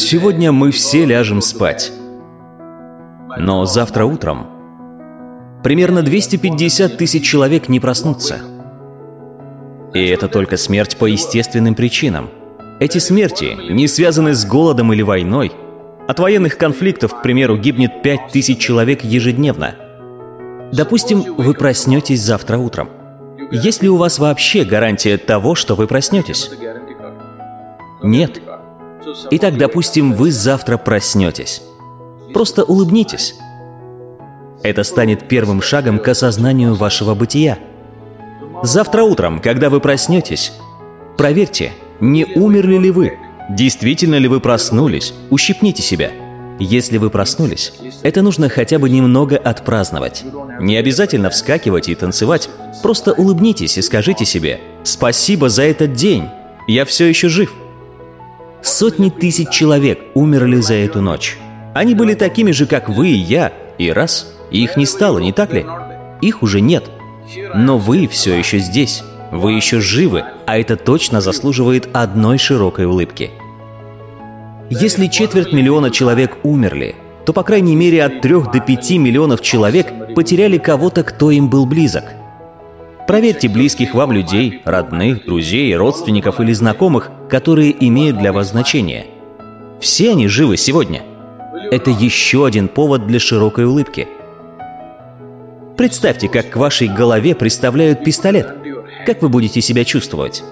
Сегодня мы все ляжем спать. Но завтра утром примерно 250 тысяч человек не проснутся. И это только смерть по естественным причинам. Эти смерти не связаны с голодом или войной. От военных конфликтов, к примеру, гибнет 5 тысяч человек ежедневно. Допустим, вы проснетесь завтра утром. Есть ли у вас вообще гарантия того, что вы проснетесь? Нет. Итак, допустим, вы завтра проснетесь. Просто улыбнитесь. Это станет первым шагом к осознанию вашего бытия. Завтра утром, когда вы проснетесь, проверьте, не умерли ли вы, действительно ли вы проснулись, ущипните себя. Если вы проснулись, это нужно хотя бы немного отпраздновать. Не обязательно вскакивать и танцевать, просто улыбнитесь и скажите себе «Спасибо за этот день, я все еще жив». Сотни тысяч человек умерли за эту ночь. Они были такими же, как вы и я, и раз, их не стало, не так ли? Их уже нет. Но вы все еще здесь. Вы еще живы, а это точно заслуживает одной широкой улыбки. Если четверть миллиона человек умерли, то по крайней мере от 3 до 5 миллионов человек потеряли кого-то, кто им был близок. Проверьте близких вам людей, родных, друзей, родственников или знакомых, которые имеют для вас значение. Все они живы сегодня. Это еще один повод для широкой улыбки. Представьте, как к вашей голове представляют пистолет. Как вы будете себя чувствовать?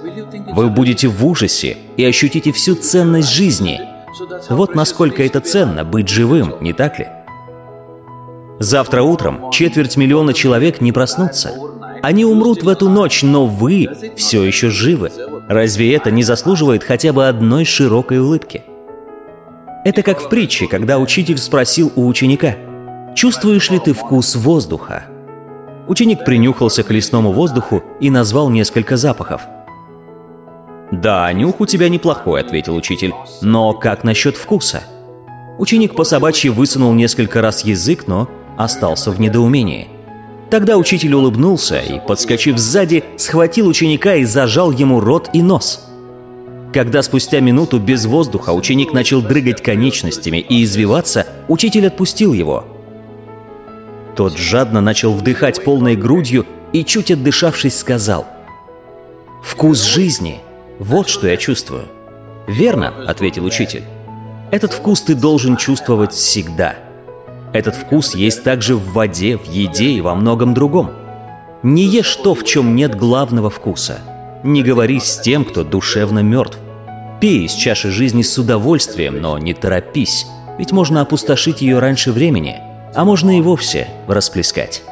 Вы будете в ужасе и ощутите всю ценность жизни. Вот насколько это ценно быть живым, не так ли? Завтра утром четверть миллиона человек не проснутся. Они умрут в эту ночь, но вы все еще живы. Разве это не заслуживает хотя бы одной широкой улыбки? Это как в притче, когда учитель спросил у ученика, «Чувствуешь ли ты вкус воздуха?» Ученик принюхался к лесному воздуху и назвал несколько запахов. «Да, нюх у тебя неплохой», — ответил учитель. «Но как насчет вкуса?» Ученик по собачьи высунул несколько раз язык, но остался в недоумении. Тогда учитель улыбнулся и, подскочив сзади, схватил ученика и зажал ему рот и нос. Когда спустя минуту без воздуха ученик начал дрыгать конечностями и извиваться, учитель отпустил его. Тот жадно начал вдыхать полной грудью и, чуть отдышавшись, сказал «Вкус жизни – вот что я чувствую». «Верно», – ответил учитель. «Этот вкус ты должен чувствовать всегда». Этот вкус есть также в воде, в еде и во многом другом. Не ешь то, в чем нет главного вкуса. Не говори с тем, кто душевно мертв. Пей из чаши жизни с удовольствием, но не торопись, ведь можно опустошить ее раньше времени, а можно и вовсе расплескать.